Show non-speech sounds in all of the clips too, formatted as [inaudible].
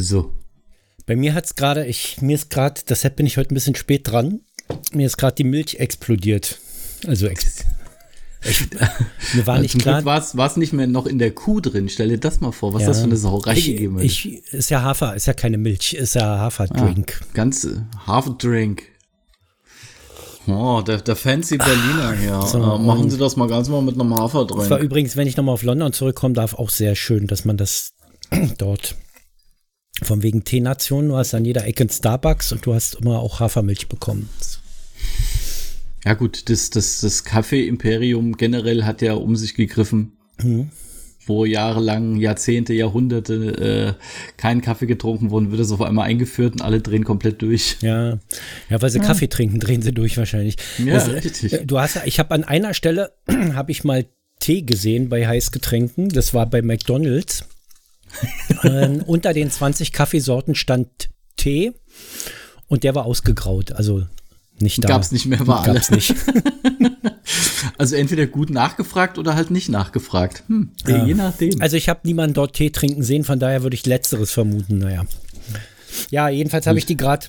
So. Bei mir hat es gerade, ich, mir ist gerade, deshalb bin ich heute ein bisschen spät dran. Mir ist gerade die Milch explodiert. Also ex [laughs] ich, mir war nicht Zum klar. War es nicht mehr noch in der Kuh drin. Stell dir das mal vor, was Ja. das für eine Sauerei ich, gegeben hat. ich, ist ja Hafer, ist ja keine Milch, ist ja Haferdrink. Ganz äh, Haferdrink. Oh, der, der fancy Berliner hier. so, äh, machen Sie das mal ganz mal mit einem Das war Haferdrink. übrigens, wenn ich nochmal auf London zurückkomme, darf auch sehr schön, dass man das [clears throat] dort von wegen Teenation, du hast an jeder Ecke einen Starbucks und du hast immer auch Hafermilch bekommen. Ja gut, das, das, das Kaffee-Imperium generell hat ja um sich gegriffen. Mhm. Wo jahrelang, Jahrzehnte, Jahrhunderte äh, kein Kaffee getrunken wurde, wird das auf einmal eingeführt und alle drehen komplett durch. Ja, ja, weil sie Kaffee trinken, drehen sie durch wahrscheinlich. Ja, Das- richtig. Du hast, ja- ich habe an einer Stelle [clears throat] habe ich mal Tee gesehen bei Heißgetränken. Das war bei McDonald's. Ähm, unter den 20 Kaffeesorten stand Tee und der war ausgegraut. Also nicht da. Gab's nicht mehr, war alle. Gab's nicht. [laughs] Also entweder gut nachgefragt oder halt nicht nachgefragt. Hm, Ja. Je nachdem. Also ich habe niemanden dort Tee trinken sehen, von daher würde ich letzteres vermuten. Naja. Ja, jedenfalls habe ich die gerade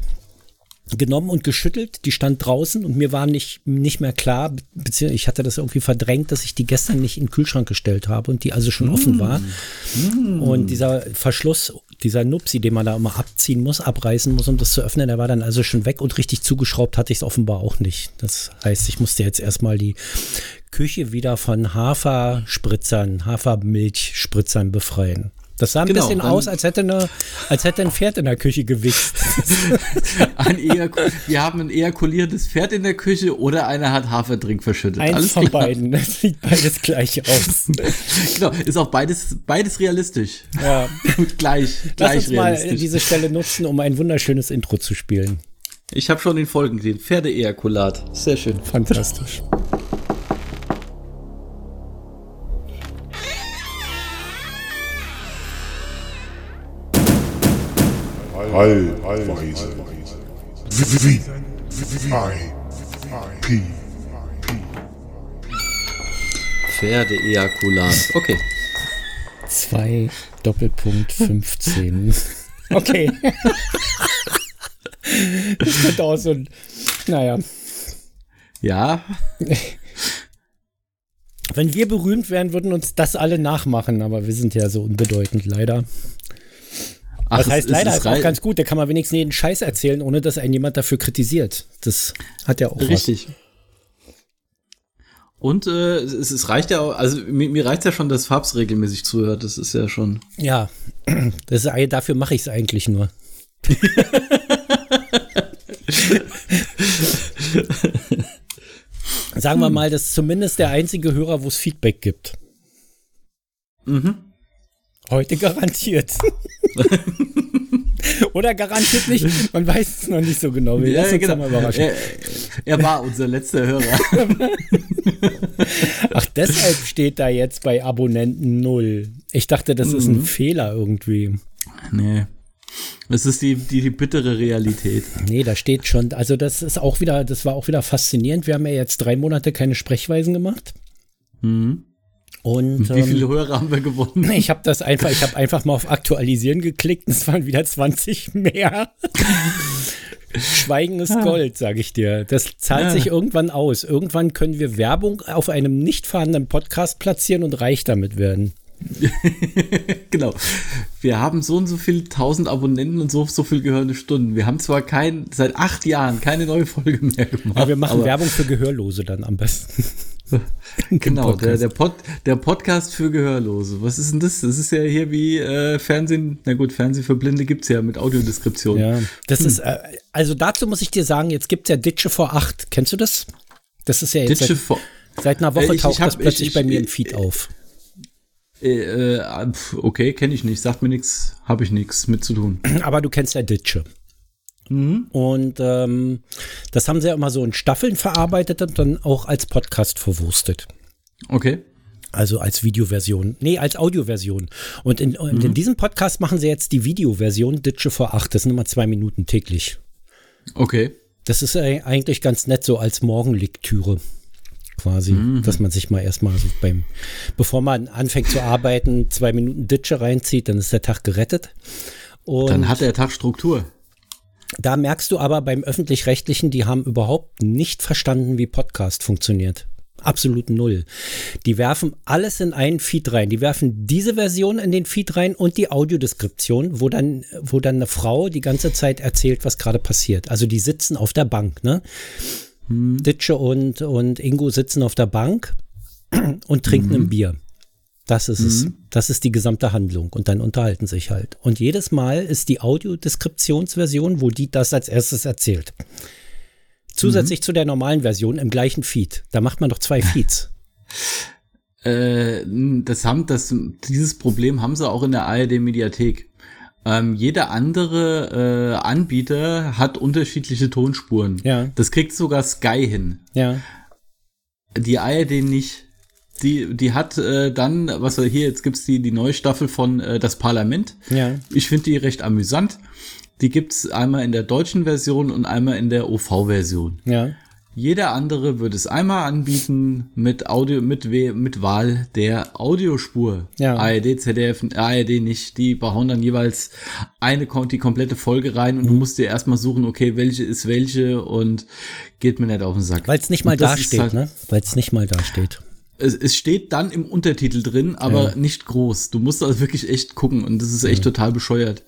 genommen und geschüttelt. Die stand draußen und mir war nicht, nicht mehr klar, beziehungsweise ich hatte das irgendwie verdrängt, dass ich die gestern nicht in den Kühlschrank gestellt habe und die also schon offen war. Und dieser Verschluss, dieser Nupsi, den man da immer abziehen muss, abreißen muss, um das zu öffnen, der war dann also schon weg und richtig zugeschraubt hatte ich es offenbar auch nicht. Das heißt, ich musste jetzt erstmal die Küche wieder von Haferspritzern, Hafermilchspritzern befreien. Das sah ein Genau, bisschen aus, als hätte, eine, als hätte ein Pferd in der Küche gewichst. [laughs] Ejaku- wir haben ein ejakulierendes Pferd in der Küche oder einer hat Haferdrink verschüttet. Eins Alles von klar. beiden. Das sieht beides gleich aus. [laughs] Genau, ist auch beides, beides realistisch. Ja. gleich, Lass gleich uns mal realistisch. diese Stelle nutzen, um ein wunderschönes Intro zu spielen. ich habe schon den Folgen gesehen. Pferdeejakulat. Sehr schön. Fantastisch. I P Pferdeejakulat. Okay. 2 Doppelpunkt 15. [laughs] Okay. das könnte auch so ein. Naja. Ja, Wenn wir berühmt wären, würden uns das alle nachmachen, aber wir sind ja so unbedeutend, leider. Ach, Das heißt, es leider ist ist auch ganz gut, da kann man wenigstens jeden Scheiß erzählen, ohne dass einen jemand dafür kritisiert. Das hat ja auch Richtig. Und äh, es, es reicht ja auch, also mir, mir reicht ja schon, dass Fabs regelmäßig zuhört. Das ist ja schon. was. Ja, [clears throat] das ist, dafür mache ich es eigentlich nur. [laughs] Sagen wir mal, das ist zumindest der einzige Hörer, wo es Feedback gibt. Mhm. Heute garantiert. [laughs] Oder garantiert nicht. Man weiß es noch nicht so genau. Wir lassen uns da mal überraschen. Er, er war unser letzter Hörer. [laughs] Ach, deshalb steht da jetzt bei Abonnenten null. Ich dachte, das ist ein Fehler irgendwie. nee. Das ist die, die, die bittere Realität. Nee, da steht schon, also das ist auch wieder, das war auch wieder faszinierend. Wir haben ja jetzt drei Monate keine Sprechweisen gemacht. Und Wie ähm, viele Hörer haben wir gewonnen? [laughs] ich habe das einfach, ich habe einfach mal auf Aktualisieren geklickt und es waren wieder 20 mehr. [laughs] Schweigen ist Gold, sage ich dir. Das zahlt Ja. sich irgendwann aus. Irgendwann können wir Werbung auf einem nicht vorhandenen Podcast platzieren und reich damit werden. [laughs] genau. Wir haben so und so viel tausend Abonnenten und so, so viel gehörende Stunden. Wir haben zwar kein, seit acht Jahren keine neue Folge mehr gemacht. Aber wir machen Werbung für Gehörlose dann am besten. [laughs] Genau, der, Podcast. der, Pod, der Podcast für Gehörlose. Was ist denn das? Das ist ja hier wie äh, Fernsehen. Na gut, Fernsehen für Blinde gibt's ja mit Audiodeskription. Ja, das ist, äh, also dazu muss ich dir sagen, jetzt gibt es ja Ditsche vor acht. Kennst du das? Das ist ja jetzt Ditsche seit, vor, seit einer Woche Äh, ich- ich taucht hab- das plötzlich ich- bei mir ich- im Feed auf. Äh, äh, okay, kenne ich nicht. Sagt mir nichts, habe ich nichts mit zu tun. [clears throat] Aber du kennst ja Ditsche. Und ähm, das haben sie ja immer so in Staffeln verarbeitet und dann auch als Podcast verwurstet. Okay. Also als Videoversion. Nee, als Audioversion. Und in, und in diesem Podcast machen sie jetzt die Videoversion Ditsche vor acht. Das sind immer zwei Minuten täglich. Okay. Das ist äh, eigentlich ganz nett so als Morgenlektüre quasi, dass man sich mal erstmal so beim, bevor man anfängt zu arbeiten, zwei Minuten Ditsche reinzieht, dann ist der Tag gerettet. Und Dann hat der Tag Struktur. da merkst du aber beim öffentlich-rechtlichen, die haben überhaupt nicht verstanden, wie Podcast funktioniert. Absolut null. Die werfen alles in einen Feed rein. Die werfen diese Version in den Feed rein und die Audiodeskription, wo dann, wo dann eine Frau die ganze Zeit erzählt, was gerade passiert. Also die sitzen auf der Bank, ne? Ditsche und, und Ingo sitzen auf der Bank [clears throat] und trinken ein Bier. Das ist es. Das ist die gesamte Handlung. Und dann unterhalten sich halt. Und jedes Mal ist die Audiodeskriptionsversion, wo die das als erstes erzählt. Zusätzlich zu der normalen Version im gleichen Feed. Da macht man doch zwei [laughs] Feeds. Äh, das haben, das, dieses Problem haben sie auch in der ARD-Mediathek. Ähm, jeder andere äh, Anbieter hat unterschiedliche Tonspuren. Ja. Das kriegt sogar Sky hin. Ja. Die ARD nicht. Die, die hat äh, dann, was wir hier, jetzt gibt's die, die neue Staffel von äh, Das Parlament. Ja. Ich finde die recht amüsant. Die gibt's einmal in der deutschen Version und einmal in der OV-Version. Ja. Jeder andere würde es einmal anbieten mit Audio, mit, We- mit Wahl der Audiospur. Ja. ARD, ZDF, ARD nicht. Die behauen dann jeweils eine, die komplette Folge rein Mhm. und du musst dir erstmal suchen, okay, welche ist welche und geht mir nicht auf den Sack. Weil es nicht mal da steht, halt- ne? Weil es nicht mal da steht. Es, es steht dann im Untertitel drin, aber Ja. nicht groß. Du musst also wirklich echt gucken und das ist echt total bescheuert.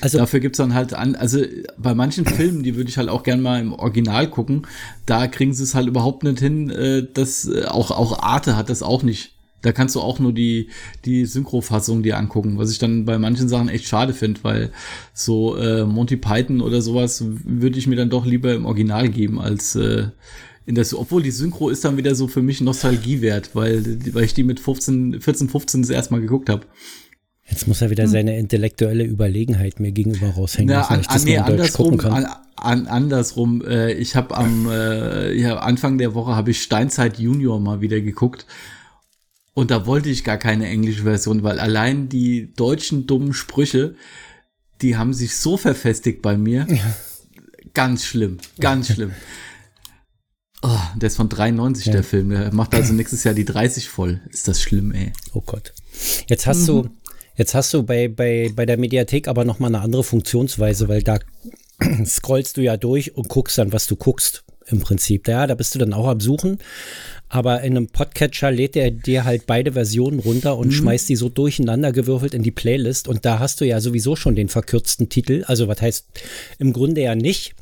Also, Dafür gibt's dann halt an, also bei manchen Filmen, die würde ich halt auch gern mal im Original gucken, da kriegen sie es halt überhaupt nicht hin, äh, das äh, auch, auch Arte hat das auch nicht. Da kannst du auch nur die, die Synchrofassung dir angucken, was ich dann bei manchen Sachen echt schade finde, weil so äh, Monty Python oder sowas würde ich mir dann doch lieber im Original geben als äh, in der, obwohl die Synchro ist dann wieder so für mich Nostalgiewert, weil, weil ich die mit 15, 14, 15 das erste Mal geguckt habe. Jetzt muss er wieder seine intellektuelle Überlegenheit mir gegenüber raushängen Na, an, an, nee, andersrum, kann. an, an, andersrum. Äh, ich habe am äh, ja, Anfang der Woche habe ich Steinzeit Junior mal wieder geguckt und da wollte ich gar keine englische Version, weil allein die deutschen dummen Sprüche, die haben sich so verfestigt bei mir. Ganz schlimm, ganz schlimm. [laughs] Oh, der ist von 93, der Film. Der macht also nächstes Jahr die 30 voll. Ist das schlimm, ey. Oh Gott. Jetzt hast du, jetzt hast du bei, bei, bei der Mediathek aber noch mal eine andere Funktionsweise, weil da [clears throat] scrollst du ja durch und guckst dann, was du guckst. Im Prinzip. Ja, da bist du dann auch am Suchen. Aber in einem Podcatcher lädt er dir halt beide Versionen runter und schmeißt die so durcheinander gewürfelt in die Playlist. Und da hast du ja sowieso schon den verkürzten Titel. Also, was heißt im Grunde ja nicht.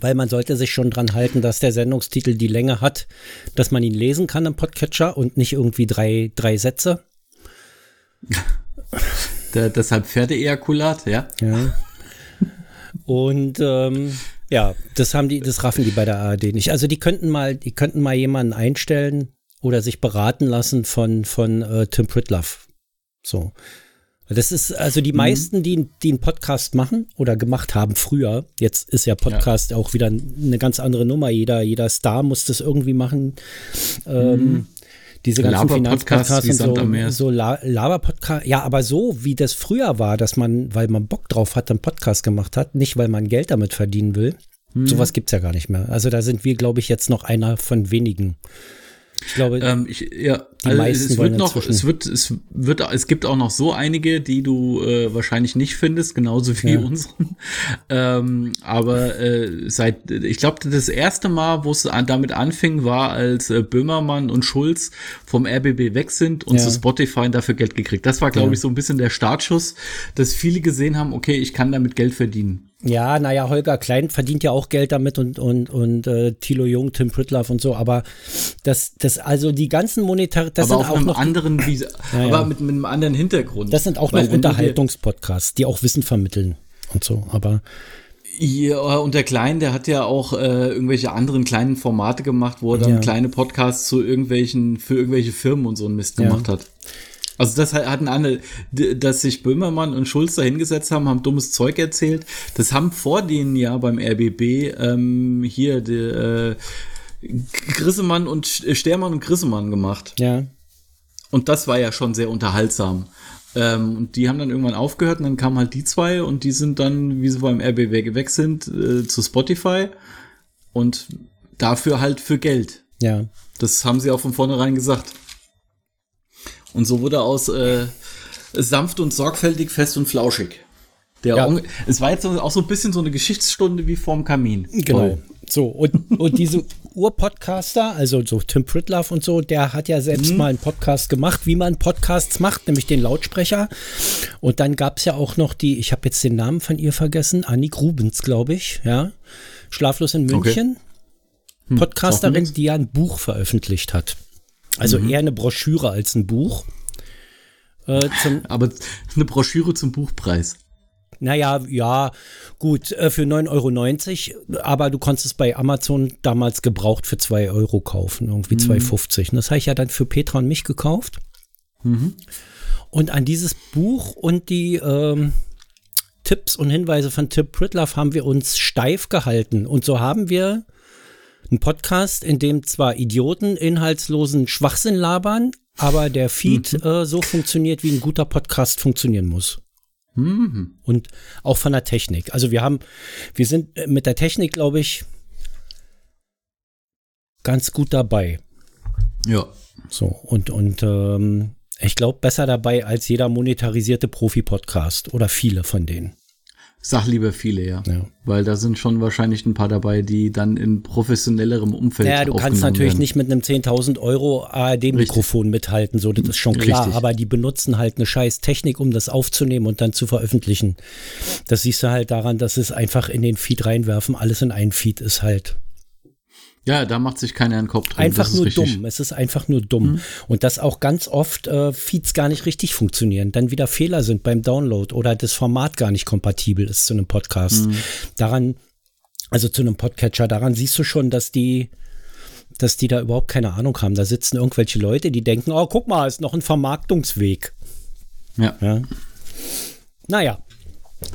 Weil man sollte sich schon dran halten, dass der Sendungstitel die Länge hat, dass man ihn lesen kann im Podcatcher und nicht irgendwie drei, drei Sätze. [laughs] [laughs] Der, deshalb Pferdeejakulat, ja. Ja. Und ähm, ja, das haben die, das raffen die bei der ARD nicht. Also die könnten mal, die könnten mal jemanden einstellen oder sich beraten lassen von von äh, Tim Pritloff. So. Das ist also die meisten, die, die einen Podcast machen oder gemacht haben früher. Jetzt ist ja Podcast auch wieder eine ganz andere Nummer. Jeder, jeder Star muss das irgendwie machen. Ähm, diese ganzen Finanzpodcasts und so, so La Laber-Podcast. Ja, aber so wie das früher war, dass man, weil man Bock drauf hat, einen Podcast gemacht hat, nicht weil man Geld damit verdienen will. Mhm. Sowas gibt's ja gar nicht mehr. Also da sind wir, glaube ich, jetzt noch einer von wenigen. Ich glaube, Ähm, ich, ja, Die also meisten es wird noch, inzwischen- es wird, es wird, es gibt auch noch so einige, die du äh, wahrscheinlich nicht findest, genauso wie Ja. unseren. [laughs] Ähm, aber äh, seit, ich glaube, das erste Mal, wo es an, damit anfing, war, als äh, Böhmermann und Schulz vom RBB weg sind und Ja. zu Spotify dafür Geld gekriegt. Das war, glaube Ja. ich, so ein bisschen der Startschuss, dass viele gesehen haben, okay, ich kann damit Geld verdienen. Ja, naja, Holger Klein verdient ja auch Geld damit und, und, und äh, Thilo Jung, Tim Pritloff und so, aber das, das, also die ganzen Monetar, das aber sind auf auch einem noch, anderen, [laughs] wie, aber ja. mit, mit einem anderen Hintergrund. das sind auch Weil noch Unterhaltungspodcasts, die auch Wissen vermitteln und so, aber Ja, und der Klein, der hat ja auch äh, irgendwelche anderen kleinen Formate gemacht, wo er dann Ja. kleine Podcasts zu irgendwelchen, für irgendwelche Firmen und so einen Mist Ja. gemacht hat. Also das hat- hatten alle, dass sich Böhmermann und Schulz da hingesetzt haben, haben dummes Zeug erzählt. Das haben vor denen ja beim RBB ähm, hier die, äh, Grissemann und Sch- Stermann und Grissemann gemacht. ja, Und das war ja schon sehr unterhaltsam. Ähm, und die haben dann irgendwann aufgehört und dann kamen halt die zwei und die sind dann, wie sie beim RBW weg sind, äh, zu Spotify und dafür halt für Geld. ja. Das haben sie auch von vornherein gesagt. Und so wurde aus äh, sanft und sorgfältig, fest und flauschig. Der Ja. Onkel- Es war jetzt auch so ein bisschen so eine Geschichtsstunde wie vorm Kamin. Genau. Toll. So, und, und diese Urpodcaster, also so Tim Pritlove und so, der hat ja selbst mal einen Podcast gemacht, wie man Podcasts macht, nämlich den Lautsprecher. Und dann gab es ja auch noch die, ich habe jetzt den Namen von ihr vergessen, Annik Rubens, glaube ich, ja. Schlaflos in München. Podcasterin, nix. die ja ein Buch veröffentlicht hat. Also eher eine Broschüre als ein Buch. Äh, [laughs] Aber eine Broschüre zum Buchpreis. naja, ja, gut, äh, für 9,90 Euro, aber du konntest es bei Amazon damals gebraucht für 2 Euro kaufen, irgendwie 2,50. Und das habe ich ja dann für Petra und mich gekauft. Und an dieses Buch und die ähm, Tipps und Hinweise von Tip Pritlove haben wir uns steif gehalten. Und so haben wir einen Podcast, in dem zwar Idioten inhaltslosen Schwachsinn labern, aber der Feed äh, so funktioniert, wie ein guter Podcast funktionieren muss. Und auch von der Technik. Also wir haben, wir sind äh, mit der Technik, glaube ich, ganz gut dabei. Ja. So, und, und ähm, ich glaube, besser dabei als jeder monetarisierte Profi-Podcast oder viele von denen. Sag lieber viele, ja. Ja. Weil da sind schon wahrscheinlich ein paar dabei, die dann in professionellerem Umfeld Naja, du kannst natürlich werden. nicht mit einem 10.000 Euro ARD-Mikrofon mithalten, so, das ist schon klar. Richtig. Aber die benutzen halt eine scheiß Technik, um das aufzunehmen und dann zu veröffentlichen. Das siehst du halt daran, dass es einfach in den Feed reinwerfen, alles in einen Feed ist halt Ja, da macht sich keiner einen Kopf drin. einfach nur richtig. dumm. Es ist einfach nur dumm. Und dass auch ganz oft äh, Feeds gar nicht richtig funktionieren, dann wieder Fehler sind beim Download oder das Format gar nicht kompatibel ist zu einem Podcast. Daran, also zu einem Podcatcher, daran siehst du schon, dass die dass die da überhaupt keine Ahnung haben. Da sitzen irgendwelche Leute, die denken, oh, guck mal, ist noch ein Vermarktungsweg. Ja, Ja. Naja,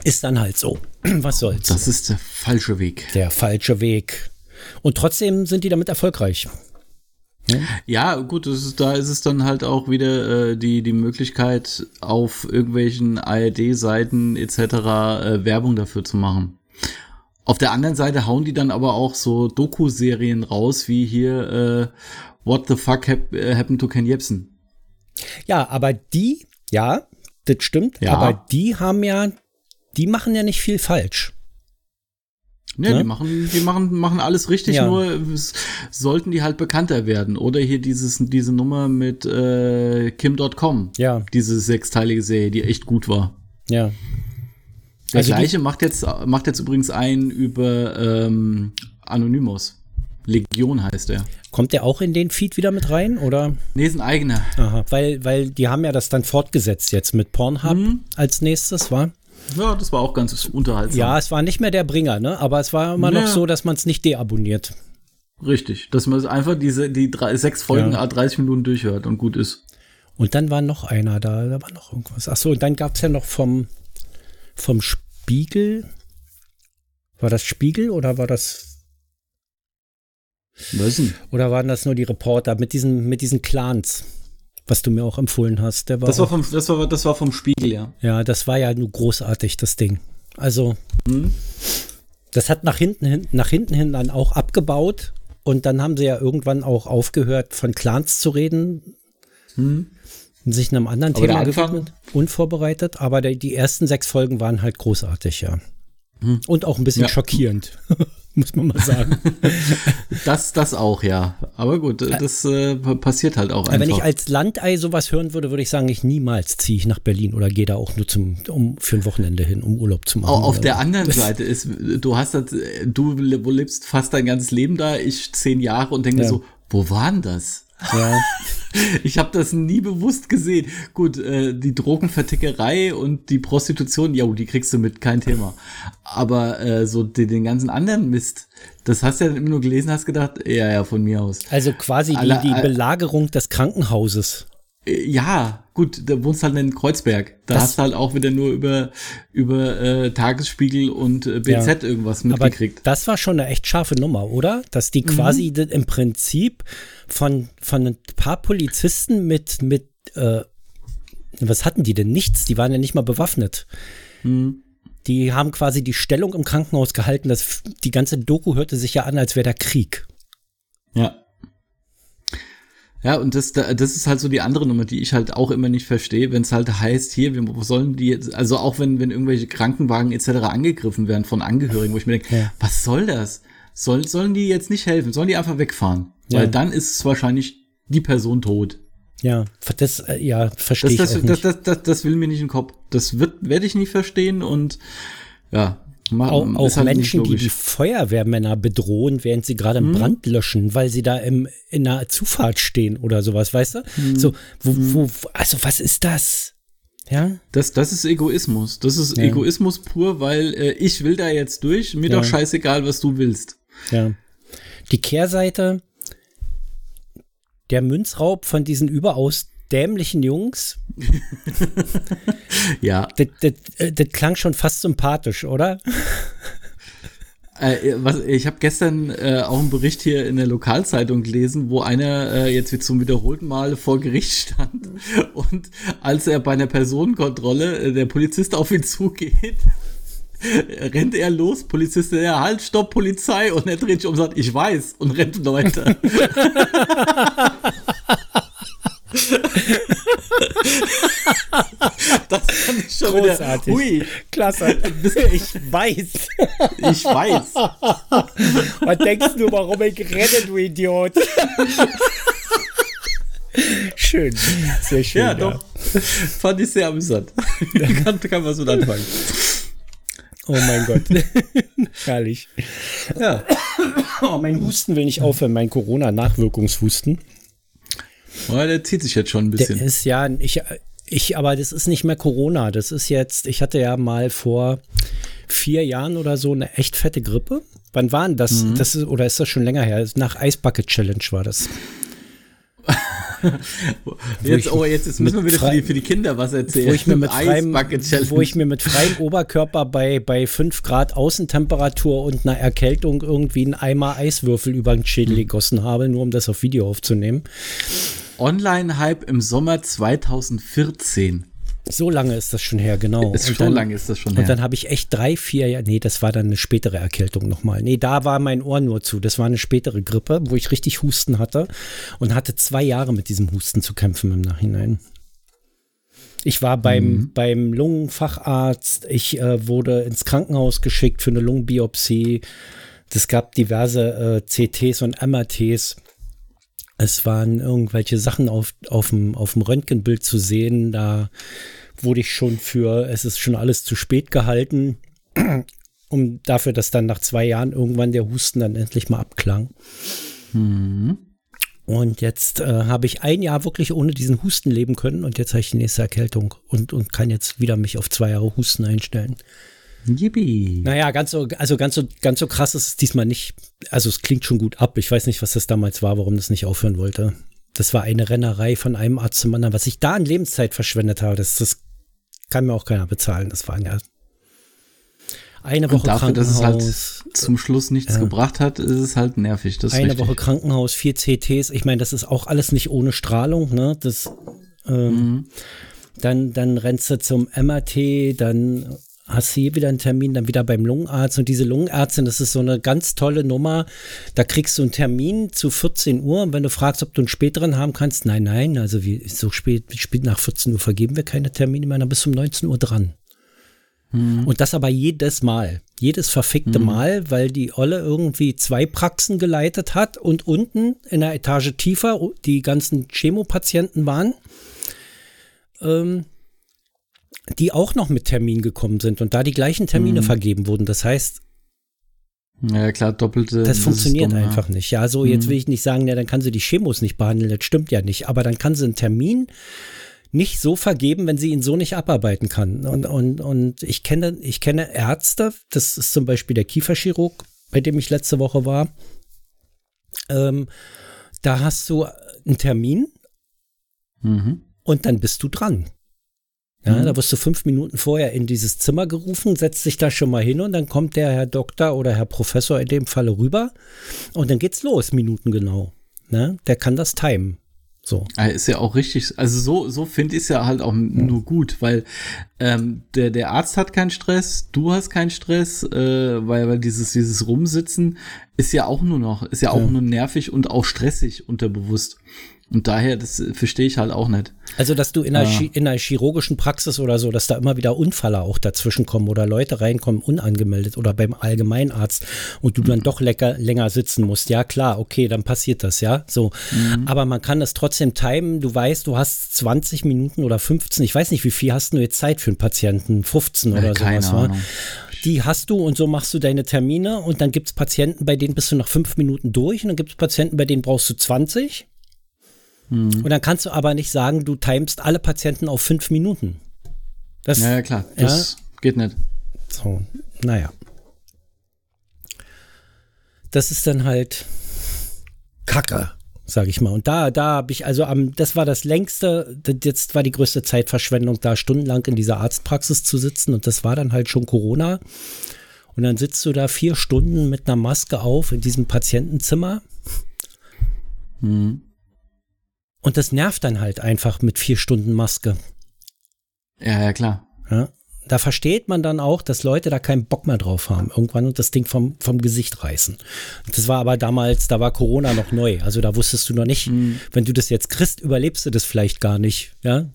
ist dann halt so. [clears throat] Was soll's? das ist der falsche Weg. Der falsche Weg. Und trotzdem sind die damit erfolgreich. Ja, gut, das ist, da ist es dann halt auch wieder äh, die, die Möglichkeit, auf irgendwelchen ARD-Seiten etc. Äh, Werbung dafür zu machen. Auf der anderen Seite hauen die dann aber auch so Doku-Serien raus, wie hier äh, What the fuck hap äh, happened to Ken Jebsen. Ja, aber die, ja, das stimmt, Ja. aber die haben ja, die machen ja nicht viel falsch. Ja, Ne? die machen, die machen, machen alles richtig, Ja. nur sollten die halt bekannter werden. Oder hier dieses, diese Nummer mit äh, Kim.com. Ja. Diese sechsteilige Serie, die echt gut war. Ja. Der Also gleiche macht jetzt, macht jetzt übrigens einen über ähm, Anonymous. Legion heißt er. Kommt der auch in den Feed wieder mit rein, oder? Nee, ist ein eigener. Aha, weil, weil die haben ja das dann fortgesetzt jetzt mit Pornhub Mhm. als nächstes, war? Ja, das war auch ganz unterhaltsam. Ja, es war nicht mehr der Bringer, ne? Aber es war immer noch Ja. so, dass man es nicht deabonniert. Richtig. Dass man einfach diese, die drei, sechs Folgen Ja. a 30 Minuten durchhört und gut ist. Und dann war noch einer da, da war noch irgendwas. Ach so, und dann gab es ja noch vom, vom Spiegel. War das Spiegel oder war das Was denn? Oder waren das nur die Reporter mit diesen, mit diesen Clans, was du mir auch empfohlen hast? Der war Das war vom, das war, das war vom Spiegel, ja. ja, das war ja nur großartig, das Ding. Also, Hm? das hat nach hinten hin, nach hinten hin dann auch abgebaut und dann haben sie ja irgendwann auch aufgehört, von Clans zu reden und sich einem anderen. Aber Thema gewidmet, unvorbereitet. Aber der, die ersten sechs Folgen waren halt großartig, ja. Und auch ein bisschen. Ja. schockierend, [laughs] muss man mal sagen. [laughs] Das, das auch, ja. Aber gut, das äh, passiert halt auch Aber wenn einfach. ich als Landei sowas hören würde, würde ich sagen, ich niemals ziehe ich nach Berlin oder gehe da auch nur zum, um für ein Wochenende hin, um Urlaub zu machen. Au- Auf der anderen Seite ist, du hast das, du lebst fast dein ganzes Leben da, ich zehn Jahre und denke mir Ja. so, wo war denn das? Ja, [laughs] Ich habe das nie bewusst gesehen. Gut, äh, die Drogenvertickerei und die Prostitution, ja, die kriegst du mit, kein Thema. Aber äh, so den, den ganzen anderen Mist, das hast du ja immer nur gelesen, hast gedacht, ja, ja, von mir aus. also quasi die, die Belagerung des Krankenhauses. Äh, Ja, gut, da wohnst halt in Kreuzberg. Da Das- hast du halt auch wieder nur über, über äh, Tagesspiegel und äh, BZ Ja. irgendwas Aber mitgekriegt. das war schon eine echt scharfe Nummer, oder? Dass die quasi das im Prinzip von, von ein paar Polizisten mit, mit äh, was hatten die denn? Nichts, die waren ja nicht mal bewaffnet. Die haben quasi die Stellung im Krankenhaus gehalten. Das, die ganze Doku hörte sich ja an, als wäre der Krieg. Ja. Ja, und das, das ist halt so die andere Nummer, die ich halt auch immer nicht verstehe, wenn es halt heißt, hier, wir sollen die jetzt, also auch wenn, wenn irgendwelche Krankenwagen etc. angegriffen werden von Angehörigen, wo ich mir denke, ja. was soll das? Soll, sollen die jetzt nicht helfen? Sollen die einfach wegfahren? Ja. Weil dann ist es wahrscheinlich die Person tot. Ja, das, äh, ja, verstehe das, ich das, das, das, das, will mir nicht in den Kopf. Das wird, werde ich nie verstehen und ja, auch, auch halt Menschen, die die Feuerwehrmänner bedrohen, während sie gerade einen hm. Brand löschen, weil sie da im, in einer Zufahrt stehen oder sowas, weißt du? Hm. So, wo, hm. wo, also was ist das? Ja? Das, das ist Egoismus. Das ist ja. Egoismus pur, weil äh, ich will da jetzt durch, mir ja. doch scheißegal, was du willst. Ja. Die Kehrseite, der Münzraub von diesen überaus dämlichen Jungs. [laughs] ja. Das, das, äh, das, klang schon fast sympathisch, oder? Äh, was, ich habe gestern äh, auch einen Bericht hier in der Lokalzeitung gelesen, wo einer äh, jetzt zum wiederholten Mal vor Gericht stand [laughs] und als er bei einer Personenkontrolle äh, der Polizist auf ihn zugeht, [laughs] rennt er los, Polizist, ja, halt, stopp, Polizei und er dreht sich um und sagt, ich weiß und rennt weiter. [laughs] das fand ich schon Großartig. wieder. Hui. Klasse. Ich weiß. Ich weiß. Was denkst du, warum ich renne, du Idiot? Schön. Sehr schön. Ja, ja. doch. Fand ich sehr amüsant. kann, kann man so anfangen. Oh mein Gott. Herrlich. Ja. Oh, mein Husten will nicht aufhören, mein Corona-Nachwirkungshusten. Oh, der zieht sich jetzt schon ein bisschen. Der ist ja, ich, ich, aber das ist nicht mehr Corona. Das ist jetzt, ich hatte ja mal vor vier Jahren oder so eine echt fette Grippe. Wann war denn das? Mhm. das ist, oder ist das schon länger her? Nach Eisbucket Challenge war das. [laughs] jetzt, oh, jetzt, jetzt müssen wir wieder für die, für die, Kinder was erzählen. Wo ich mir mit freiem, wo ich mir mit freiem Oberkörper bei, bei 5 Grad Außentemperatur und einer Erkältung irgendwie einen Eimer Eiswürfel über den Schädel mhm. gegossen habe, nur um das auf Video aufzunehmen. Online-Hype im Sommer 2014. So lange ist das schon her, genau. Ist so lange ist das schon her. Und dann habe ich echt drei, vier Jahre, nee, das war dann eine spätere Erkältung nochmal. Nee, da war mein Ohr nur zu. Das war eine spätere Grippe, wo ich richtig Husten hatte und hatte zwei Jahre mit diesem Husten zu kämpfen im Nachhinein. Ich war beim, mhm. beim Lungenfacharzt, ich äh, wurde ins Krankenhaus geschickt für eine Lungenbiopsie. Es gab diverse äh, CTs und MRTs. Es waren irgendwelche Sachen auf, auf, dem, auf dem Röntgenbild zu sehen. Da wurde ich schon für, es ist schon alles zu spät gehalten, um dafür, dass dann nach zwei Jahren irgendwann der Husten dann endlich mal abklang. Mhm. Und jetzt äh, habe ich ein Jahr wirklich ohne diesen Husten leben können und jetzt habe ich die nächste Erkältung und, und kann jetzt wieder mich auf zwei Jahre Husten einstellen. Yippie. Naja, ganz so, also ganz so, ganz so krass ist es diesmal nicht. Also es klingt schon gut ab. Ich weiß nicht, was das damals war, warum das nicht aufhören wollte. Das war eine Rennerei von einem Arzt zum anderen. Was ich da an Lebenszeit verschwendet habe, das, das kann mir auch keiner bezahlen. Das waren ja eine Woche Und dafür, Krankenhaus. Dass es halt zum Schluss nichts ja. gebracht hat, ist es halt nervig. eine richtig. Woche Krankenhaus, vier CTs. Ich meine, das ist auch alles nicht ohne Strahlung. Ne? Das, ähm, mhm. dann, dann rennst du zum MRT, dann hast du hier wieder einen Termin, dann wieder beim Lungenarzt. Und diese Lungenärztin, das ist so eine ganz tolle Nummer. Da kriegst du einen Termin zu 14 Uhr. Und wenn du fragst, ob du einen späteren haben kannst, nein, nein, also wie, so spät, spät nach 14 Uhr vergeben wir keine Termine mehr, dann bist du um 19 Uhr dran. Hm. Und das aber jedes Mal. Jedes verfickte hm. Mal, weil die Olle irgendwie zwei Praxen geleitet hat und unten in der Etage tiefer die ganzen Chemopatienten waren. Ähm, die auch noch mit Termin gekommen sind und da die gleichen Termine mhm. vergeben wurden. Das heißt, ja, klar, doppelte. Das, das funktioniert dumm, einfach ja. nicht. Ja, so, jetzt mhm. will ich nicht sagen, ja, dann kann sie die Chemos nicht behandeln. Das stimmt ja nicht. Aber dann kann sie einen Termin nicht so vergeben, wenn sie ihn so nicht abarbeiten kann. Und, und, und ich kenne, ich kenne Ärzte, das ist zum Beispiel der Kieferchirurg, bei dem ich letzte Woche war. Ähm, da hast du einen Termin mhm. und dann bist du dran. Ja, mhm. da wirst du fünf Minuten vorher in dieses Zimmer gerufen, setzt dich da schon mal hin und dann kommt der Herr Doktor oder Herr Professor in dem Falle rüber und dann geht's los, Minuten genau. Ne? Der kann das timen. So. Ist ja auch richtig, also so, so finde ich es ja halt auch nur gut, weil ähm, der, der Arzt hat keinen Stress, du hast keinen Stress, äh, weil, weil dieses, dieses Rumsitzen ist ja auch nur noch, ist ja auch ja. nur nervig und auch stressig unterbewusst. Und daher, das verstehe ich halt auch nicht. Also, dass du in einer, Ja. Chi- in einer chirurgischen Praxis oder so, dass da immer wieder Unfalle auch dazwischen kommen oder Leute reinkommen unangemeldet oder beim Allgemeinarzt und du dann doch lecker, länger sitzen musst. Ja, klar, okay, dann passiert das, ja. So. Aber man kann es trotzdem timen. Du weißt, du hast 20 Minuten oder 15, ich weiß nicht, wie viel hast du jetzt Zeit für einen Patienten? 15 oder Äh, keine sowas, wa? Ahnung. Die hast du und so machst du deine Termine und dann gibt es Patienten, bei denen bist du nach fünf Minuten durch und dann gibt es Patienten, bei denen brauchst du 20. Und dann kannst du aber nicht sagen, du timest alle Patienten auf fünf Minuten. Das, Ja, ja, klar. Das geht nicht. so, naja. Das ist dann halt Kacke, sag ich mal. Und da, da habe ich, also am, das war das längste, jetzt war die größte Zeitverschwendung, da stundenlang in dieser Arztpraxis zu sitzen. Und das war dann halt schon Corona. Und dann sitzt du da vier Stunden mit einer Maske auf in diesem Patientenzimmer. Mhm. Und das nervt dann halt einfach mit vier Stunden Maske. Ja, ja, klar. Ja? Da versteht man dann auch, dass Leute da keinen Bock mehr drauf haben, irgendwann und das Ding vom, vom Gesicht reißen. Das war aber damals, da war Corona noch neu. Also da wusstest du noch nicht, wenn du das jetzt kriegst, überlebst du das vielleicht gar nicht. Ja,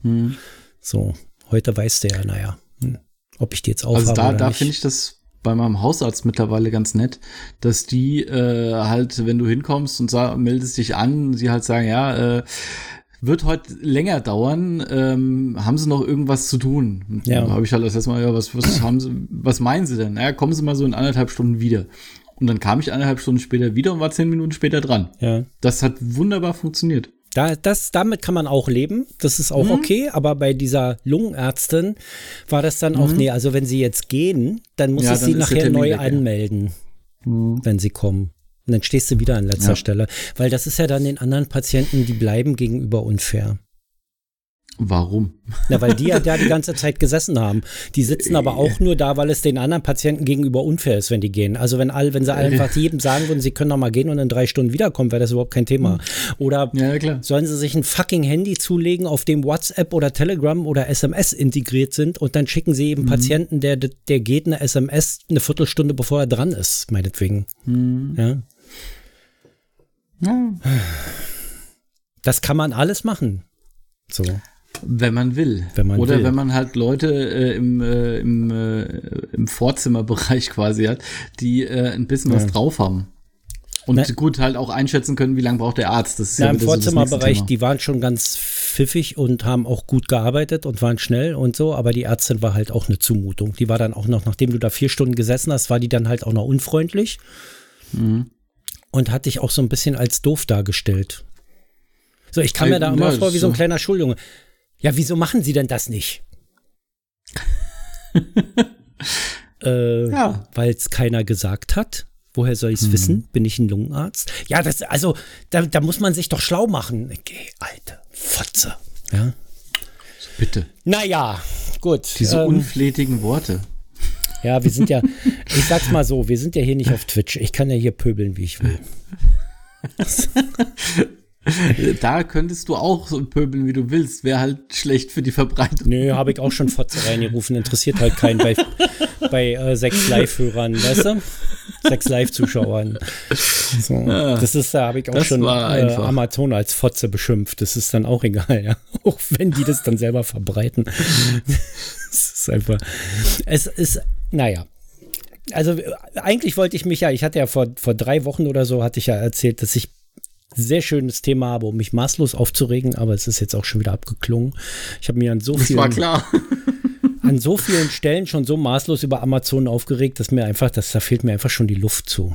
so. Heute weißt du ja, naja, hm, ob ich die jetzt aufhabe Also da, da finde ich das bei meinem Hausarzt mittlerweile ganz nett, dass die äh, halt, wenn du hinkommst und sag, meldest dich an, sie halt sagen, ja, äh, wird heute länger dauern, ähm, haben sie noch irgendwas zu tun? Ja. dann habe ich halt das erstmal, ja, was, was haben sie, was meinen sie denn? Naja, kommen sie mal so in anderthalb Stunden wieder. Und dann kam ich anderthalb Stunden später wieder und war zehn Minuten später dran. ja. Das hat wunderbar funktioniert. Da, das, damit kann man auch leben. Das ist auch Mhm. okay. Aber bei dieser Lungenärztin war das dann auch, nee, also wenn sie jetzt gehen, dann muss Mhm. Ja, ich dann sie nachher neu weg, ja. anmelden, wenn sie kommen. Und dann stehst du wieder an letzter Ja. Stelle. Weil das ist ja dann den anderen Patienten, die bleiben gegenüber unfair. Warum? Na, weil die ja da die ganze Zeit gesessen haben. Die sitzen aber auch nur da, weil es den anderen Patienten gegenüber unfair ist, wenn die gehen. Also wenn all, wenn sie einfach [laughs] jedem sagen würden, sie können noch mal gehen und in drei Stunden wiederkommen, wäre das überhaupt kein Thema. Oder Ja, sollen sie sich ein fucking Handy zulegen, auf dem WhatsApp oder Telegram oder SMS integriert sind und dann schicken sie eben Patienten, der, der geht eine SMS eine Viertelstunde bevor er dran ist, meinetwegen. Ja. Ja. Das kann man alles machen. So. Wenn man will. Wenn man Oder will. wenn man halt Leute äh, im, äh, im, äh, im Vorzimmerbereich [laughs] quasi hat, die äh, ein bisschen was Ja. drauf haben. Und Na- gut halt auch einschätzen können, wie lange braucht der Arzt. Das ist Ja, ja, im so Vorzimmerbereich, Thema. die waren schon ganz pfiffig und haben auch gut gearbeitet und waren schnell und so, aber die Ärztin war halt auch eine Zumutung. Die war dann auch noch, nachdem du da vier Stunden gesessen hast, war die dann halt auch noch unfreundlich Mhm. und hat dich auch so ein bisschen als doof dargestellt. So, ich kam mir da immer ja, vor wie so ein so. kleiner Schuljunge. Ja, wieso machen sie denn das nicht? [laughs] äh, Ja. Weil es keiner gesagt hat. Woher soll ich es wissen? Bin ich ein Lungenarzt? Ja, das, also, da, da muss man sich doch schlau machen. Okay, alte Fotze. Ja. Bitte. Naja, gut. Diese ähm, unflätigen Worte. ja, wir sind ja, [laughs] ich sag's mal so, wir sind ja hier nicht auf Twitch. Ich kann ja hier pöbeln, wie ich will. [laughs] [laughs] Da könntest du auch so pöbeln, wie du willst. Wäre halt schlecht für die Verbreitung. Nö, habe ich auch schon Fotze reingerufen. Interessiert halt keinen bei, bei äh, sechs Live-Hörern, weißt du? Sechs Live-Zuschauern. So. Das ist, da habe ich auch schon äh, einfach. Amazon als Fotze beschimpft. Das ist dann auch egal, ja. [laughs] Auch wenn die das dann selber verbreiten. Es ist einfach. Es ist, naja. Also äh, eigentlich wollte ich mich ja, ich hatte ja vor, vor drei Wochen oder so, hatte ich ja erzählt, dass ich sehr schönes Thema habe, um mich maßlos aufzuregen, aber es ist jetzt auch schon wieder abgeklungen. Ich habe mir an so Das vielen [laughs] an so vielen Stellen schon so maßlos über Amazon aufgeregt, dass mir einfach, dass da fehlt mir einfach schon die Luft zu.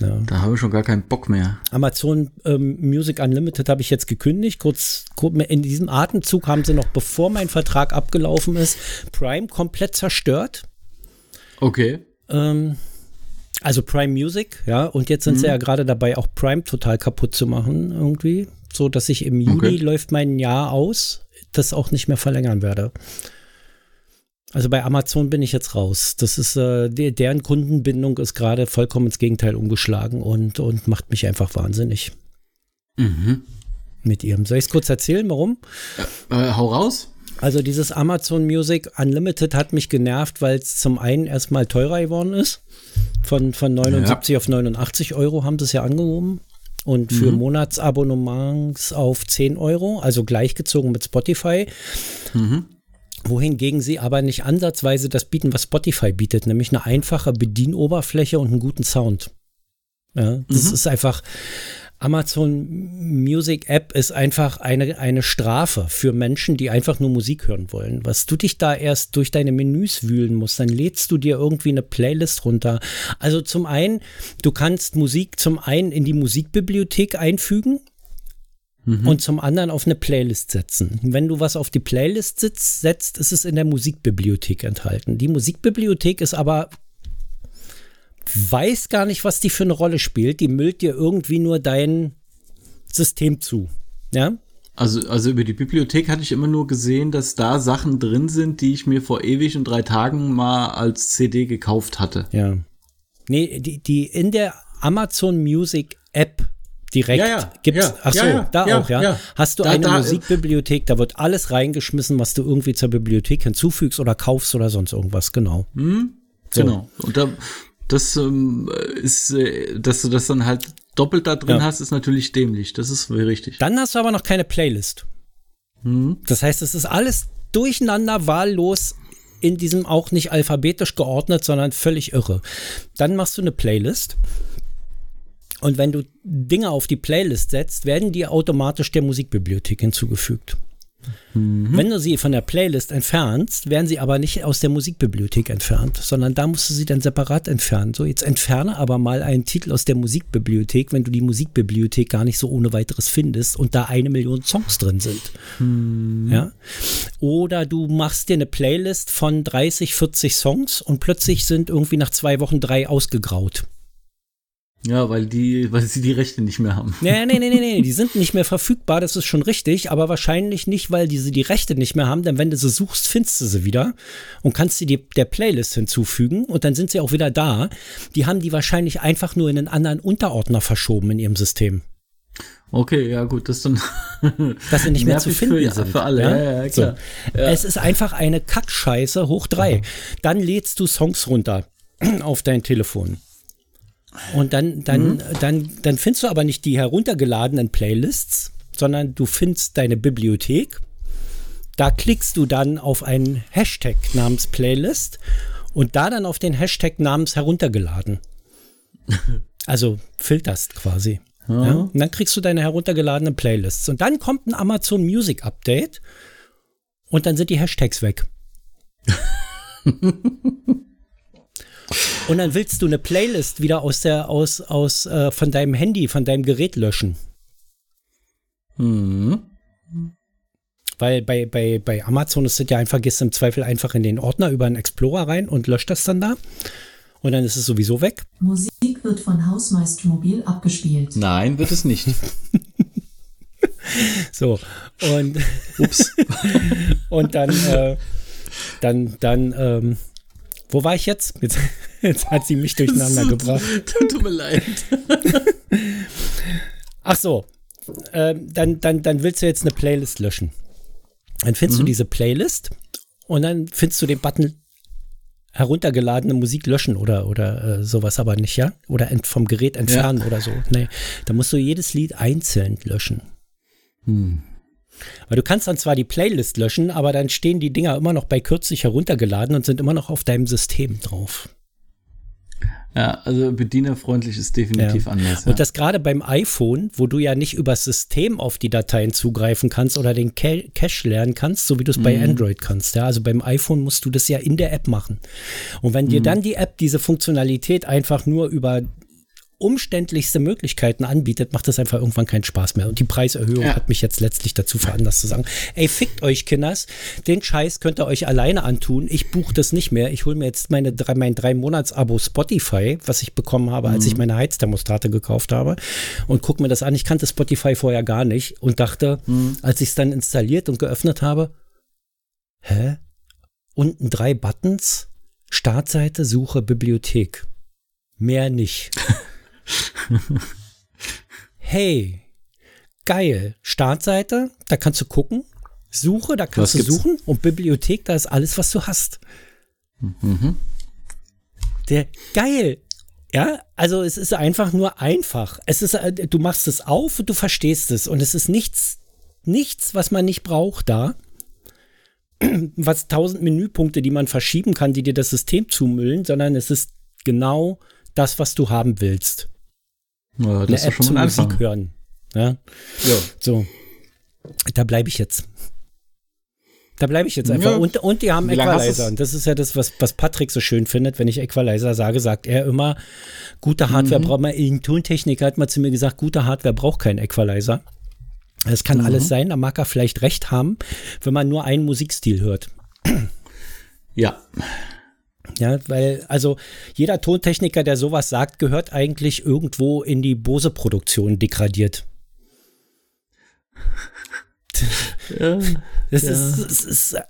Ja. Da habe ich schon gar keinen Bock mehr. Amazon ähm, Music Unlimited habe ich jetzt gekündigt. Kurz, kurz in diesem Atemzug haben sie noch, bevor mein Vertrag abgelaufen ist, Prime komplett zerstört. Okay. Ähm, also Prime Music, ja, und jetzt sind sie ja gerade dabei, auch Prime total kaputt zu machen, irgendwie. So dass ich im Juli Okay. läuft mein Jahr aus, das auch nicht mehr verlängern werde. Also bei Amazon bin ich jetzt raus. Das ist, äh, de- deren Kundenbindung ist gerade vollkommen ins Gegenteil umgeschlagen und, und macht mich einfach wahnsinnig Mhm. mit ihrem. Soll ich es kurz erzählen, warum? Äh, hau raus. Also dieses Amazon Music Unlimited hat mich genervt, weil es zum einen erstmal teurer geworden ist. Von, von 79 auf 89 Euro haben sie es ja angehoben. und für Monatsabonnements auf 10 Euro, also gleichgezogen mit Spotify. Wohingegen sie aber nicht ansatzweise das bieten, was Spotify bietet, nämlich eine einfache Bedienoberfläche und einen guten Sound. Ja, das ist einfach, Amazon Music App ist einfach eine, eine Strafe für Menschen, die einfach nur Musik hören wollen. Was du dich da erst durch deine Menüs wühlen musst, dann lädst du dir irgendwie eine Playlist runter. Also zum einen, du kannst Musik zum einen in die Musikbibliothek einfügen. Und zum anderen auf eine Playlist setzen. Wenn du was auf die Playlist sitzt, setzt, ist es in der Musikbibliothek enthalten. Die Musikbibliothek ist aber weiß gar nicht, was die für eine Rolle spielt. Die müllt dir irgendwie nur dein System zu. Ja? Also, also über die Bibliothek hatte ich immer nur gesehen, dass da Sachen drin sind, die ich mir vor ewig und drei Tagen mal als CD gekauft hatte. Ja. Nee, die, die in der Amazon Music App direkt Ja, ja, gibt's. ja, ach so, ja, da ja, auch, ja. Hast du Da- eine da- Musikbibliothek, da wird alles reingeschmissen, was du irgendwie zur Bibliothek hinzufügst oder kaufst oder sonst irgendwas, genau. So. Genau. Und da, das ähm, ist, äh, dass du das dann halt doppelt da drin Ja. hast, ist natürlich dämlich. Das ist richtig. Dann hast du aber noch keine Playlist. Das heißt, es ist alles durcheinander, wahllos in diesem auch nicht alphabetisch geordnet, sondern völlig irre. Dann machst du eine Playlist. Und wenn du Dinge auf die Playlist setzt, werden die automatisch der Musikbibliothek hinzugefügt. Wenn du sie von der Playlist entfernst, werden sie aber nicht aus der Musikbibliothek entfernt, sondern da musst du sie dann separat entfernen. So, jetzt entferne aber mal einen Titel aus der Musikbibliothek, wenn du die Musikbibliothek gar nicht so ohne weiteres findest und da eine Million Songs drin sind. Ja? Oder du machst dir eine Playlist von 30, 40 Songs und plötzlich sind irgendwie nach zwei Wochen drei ausgegraut. Ja, weil die, weil sie die Rechte nicht mehr haben. Nee, nee, nee, nee, nee, die sind [laughs] nicht mehr verfügbar, das ist schon richtig, aber wahrscheinlich nicht, weil diese die Rechte nicht mehr haben, denn wenn du sie suchst, findest du sie wieder und kannst sie die, der Playlist hinzufügen und dann sind sie auch wieder da. Die haben die wahrscheinlich einfach nur in einen anderen Unterordner verschoben in ihrem System. Okay, ja gut, das dann. [laughs] Dass sie nicht mehr zu finden für, sind. Für alle, ja, ja, ja So. klar. Es ist einfach eine Kackscheiße hoch drei. Dann lädst du Songs runter [clears throat] auf dein Telefon. Und dann, dann, dann, dann findest du aber nicht die heruntergeladenen Playlists, sondern du findest deine Bibliothek. Da klickst du dann auf einen Hashtag namens Playlist und da dann auf den Hashtag namens heruntergeladen. [laughs] Also filterst quasi. Ja. Und dann kriegst du deine heruntergeladenen Playlists. Und dann kommt ein Amazon Music Update und dann sind die Hashtags weg. [laughs] und dann willst du eine Playlist wieder aus der, aus, aus, äh, von deinem Handy, von deinem Gerät löschen. Weil bei, bei, bei Amazon ist es ja einfach, gehst du im Zweifel einfach in den Ordner über einen Explorer rein und löscht das dann da. Und dann ist es sowieso weg. Musik wird von Hausmeister Mobil abgespielt. Nein, wird es nicht. [laughs] So. Und, Ups. [laughs] und dann, äh, dann, dann, ähm, wo war ich jetzt? Jetzt, [laughs] jetzt hat sie mich durcheinander gebracht. [laughs] Tut mir leid. [laughs] Ach so. Ähm, dann, dann, dann willst du jetzt eine Playlist löschen. Dann findest du diese Playlist und dann findest du den Button heruntergeladene Musik löschen oder, oder äh, sowas aber nicht, ja? Oder vom Gerät entfernen oder so. Nee, da musst du jedes Lied einzeln löschen. Weil du kannst dann zwar die Playlist löschen, aber dann stehen die Dinger immer noch bei kürzlich heruntergeladen und sind immer noch auf deinem System drauf. Ja, also bedienerfreundlich ist definitiv Ja. anders. Ja. Und das gerade beim iPhone, wo du ja nicht übers System auf die Dateien zugreifen kannst oder den Ca- Cache lernen kannst, so wie du es bei Android kannst. Ja, also beim iPhone musst du das ja in der App machen. Und wenn dir dann die App diese Funktionalität einfach nur über umständlichste Möglichkeiten anbietet, macht das einfach irgendwann keinen Spaß mehr. Und die Preiserhöhung Ja. hat mich jetzt letztlich dazu veranlasst zu sagen, ey, fickt euch, Kinders, den Scheiß könnt ihr euch alleine antun. Ich buche das nicht mehr. Ich hole mir jetzt meine drei, mein drei Monats-Abo Spotify, was ich bekommen habe, als ich meine Heizthermostate gekauft habe und guck mir das an. Ich kannte Spotify vorher gar nicht und dachte, als ich es dann installiert und geöffnet habe, hä? Unten drei Buttons, Startseite, Suche, Bibliothek. Mehr nicht. [laughs] [laughs] hey, geil. Startseite, da kannst du gucken. Suche, da kannst Was du gibt's? suchen. Und Bibliothek, da ist alles, was du hast. Der geil. Ja, also es ist einfach nur einfach. Es ist, äh, du machst es auf und du verstehst es. Und es ist nichts, nichts, was man nicht braucht da. [clears throat] Was tausend Menüpunkte, die man verschieben kann, die dir das System zumüllen, sondern es ist genau das, was du haben willst. Ja, das Eine App zum Musik hören. Ja. Ja. So. Da bleibe ich jetzt. Da bleibe ich jetzt einfach. Ja. Und, und die haben Equalizer. Und das ist ja das, was, was Patrick so schön findet. Wenn ich Equalizer sage, sagt er immer, gute Hardware Mhm. braucht man. Ein Tontechniker hat mal zu mir gesagt, gute Hardware braucht keinen Equalizer. Das Mhm. kann alles sein, da mag er vielleicht recht haben, wenn man nur einen Musikstil hört. Ja. Ja, weil, also jeder Tontechniker, der sowas sagt, gehört eigentlich irgendwo in die Bose-Produktion degradiert. ja. [laughs] Das Ja. ist, das ist. äh,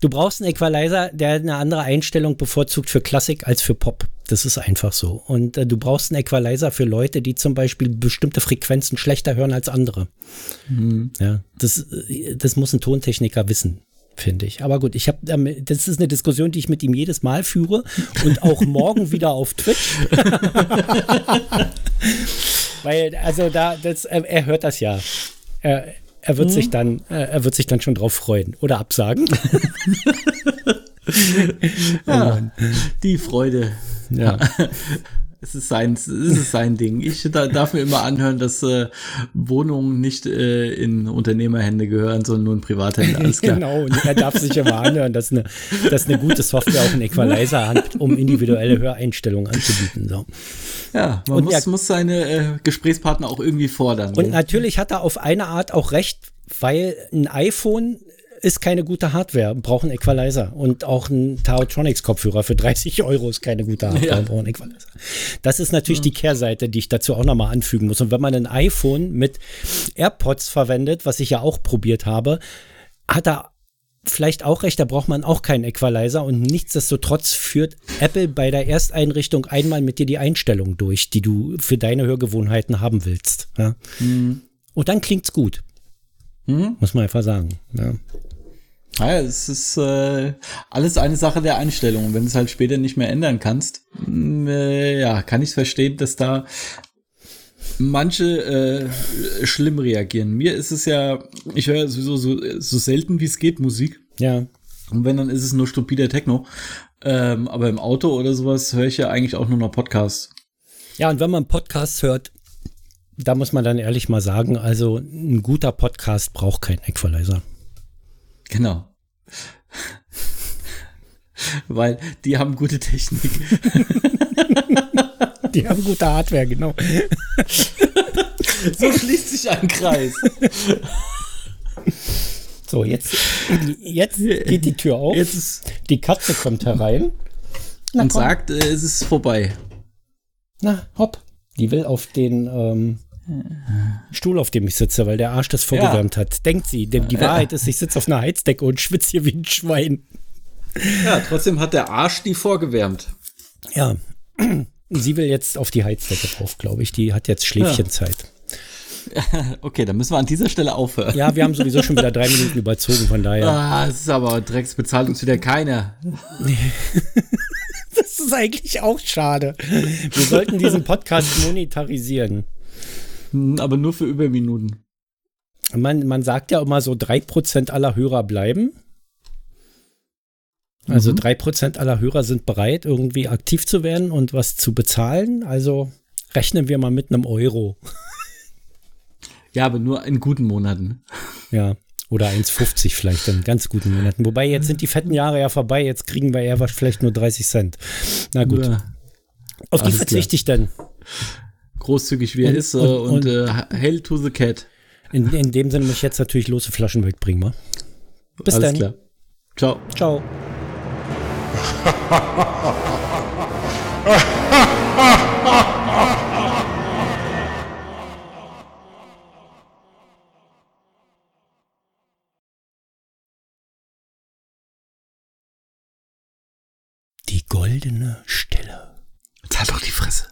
Du brauchst einen Equalizer, der eine andere Einstellung bevorzugt für Klassik als für Pop. Das ist einfach so. Und äh, du brauchst einen Equalizer für Leute, die zum Beispiel bestimmte Frequenzen schlechter hören als andere. Ja, das, äh, das muss ein Tontechniker wissen, finde ich. Aber gut, ich habe, das ist eine Diskussion, die ich mit ihm jedes Mal führe und auch [laughs] morgen wieder auf Twitch. [laughs] Weil, also da, das, er, er hört das ja. Er, er wird sich dann, äh, er wird sich dann schon drauf freuen oder absagen. [laughs] ja. Die Freude. Ja. Es ist sein, es ist sein [laughs] Ding. Ich da, darf mir immer anhören, dass äh, Wohnungen nicht äh, in Unternehmerhände gehören, sondern nur in Privathände. Alles klar. Genau, und er darf sich immer anhören, dass eine, dass eine gute Software auch einen Equalizer hat, um individuelle Höreinstellungen anzubieten. So. Ja, man Und muss, er- muss seine äh, Gesprächspartner auch irgendwie fordern. Und gell? natürlich hat er auf eine Art auch recht, weil ein iPhone ist keine gute Hardware, braucht einen Equalizer. Und auch ein Taotronics-Kopfhörer für [laughs] 30 Euro ist keine gute Hardware, Ja. braucht einen Equalizer. Das ist natürlich die Kehrseite, die ich dazu auch nochmal anfügen muss. Und wenn man ein iPhone mit AirPods verwendet, was ich ja auch probiert habe, hat er vielleicht auch recht, da braucht man auch keinen Equalizer und nichtsdestotrotz führt Apple bei der Ersteinrichtung einmal mit dir die Einstellung durch, die du für deine Hörgewohnheiten haben willst. Ja? Und dann klingt's gut. Muss man einfach sagen. Ja. Ja, es ist äh, alles eine Sache der Einstellung. Und Wenn du es halt später nicht mehr ändern kannst, mh, äh, ja, kann ich verstehen, dass da manche äh, schlimm reagieren. Mir ist es ja, ich höre sowieso so, so selten wie es geht Musik. ja. Und wenn, dann ist es nur stupider Techno. Ähm, aber im Auto oder sowas höre ich ja eigentlich auch nur noch Podcasts. Ja, und wenn man Podcasts hört, da muss man dann ehrlich mal sagen, also ein guter Podcast braucht keinen Equalizer. Genau. Weil die haben gute Technik. [laughs] Die haben gute Hardware, genau. So schließt sich ein Kreis. So, jetzt, jetzt geht die Tür auf. Jetzt ist Die Katze kommt herein. Na, und komm. sagt, äh, es ist vorbei. Na, hopp. Die will auf den ähm, Stuhl, auf dem ich sitze, weil der Arsch das vorgewärmt hat. Denkt sie. Denn die Wahrheit ist, ich sitze auf einer Heizdecke und schwitze hier wie ein Schwein. Ja, trotzdem hat der Arsch die vorgewärmt. Ja. Sie will jetzt auf die Heizdecke drauf, glaube ich. Die hat jetzt Schläfchenzeit. [laughs] Okay, dann müssen wir an dieser Stelle aufhören. Ja, wir haben sowieso schon wieder drei Minuten überzogen, von daher. Ah, es ist aber Drecks bezahlt uns wieder keiner. [laughs] Das ist eigentlich auch schade. Wir sollten diesen Podcast monetarisieren. Hm, Aber nur für Überminuten. Man, man sagt ja immer so, 3% aller Hörer bleiben. Also Mhm. 3% aller Hörer sind bereit, irgendwie aktiv zu werden und was zu bezahlen. Also rechnen wir mal mit einem Euro. Ja, aber nur in guten Monaten. Ja. Oder 1,50 vielleicht in ganz guten Monaten. Wobei jetzt sind die fetten Jahre ja vorbei. Jetzt kriegen wir eher was- vielleicht nur 30 Cent. Na gut. Ja, Auf die verzichte ich dann. Großzügig wie er Und- ist äh, und- und, und- äh, Hell to the Cat. In, in dem Sinne muss ich jetzt natürlich lose Flaschen wegbringen. wa? Bis Alles dann. klar. Ciao. Ciao. Die goldene Stille. Halt doch die Fresse.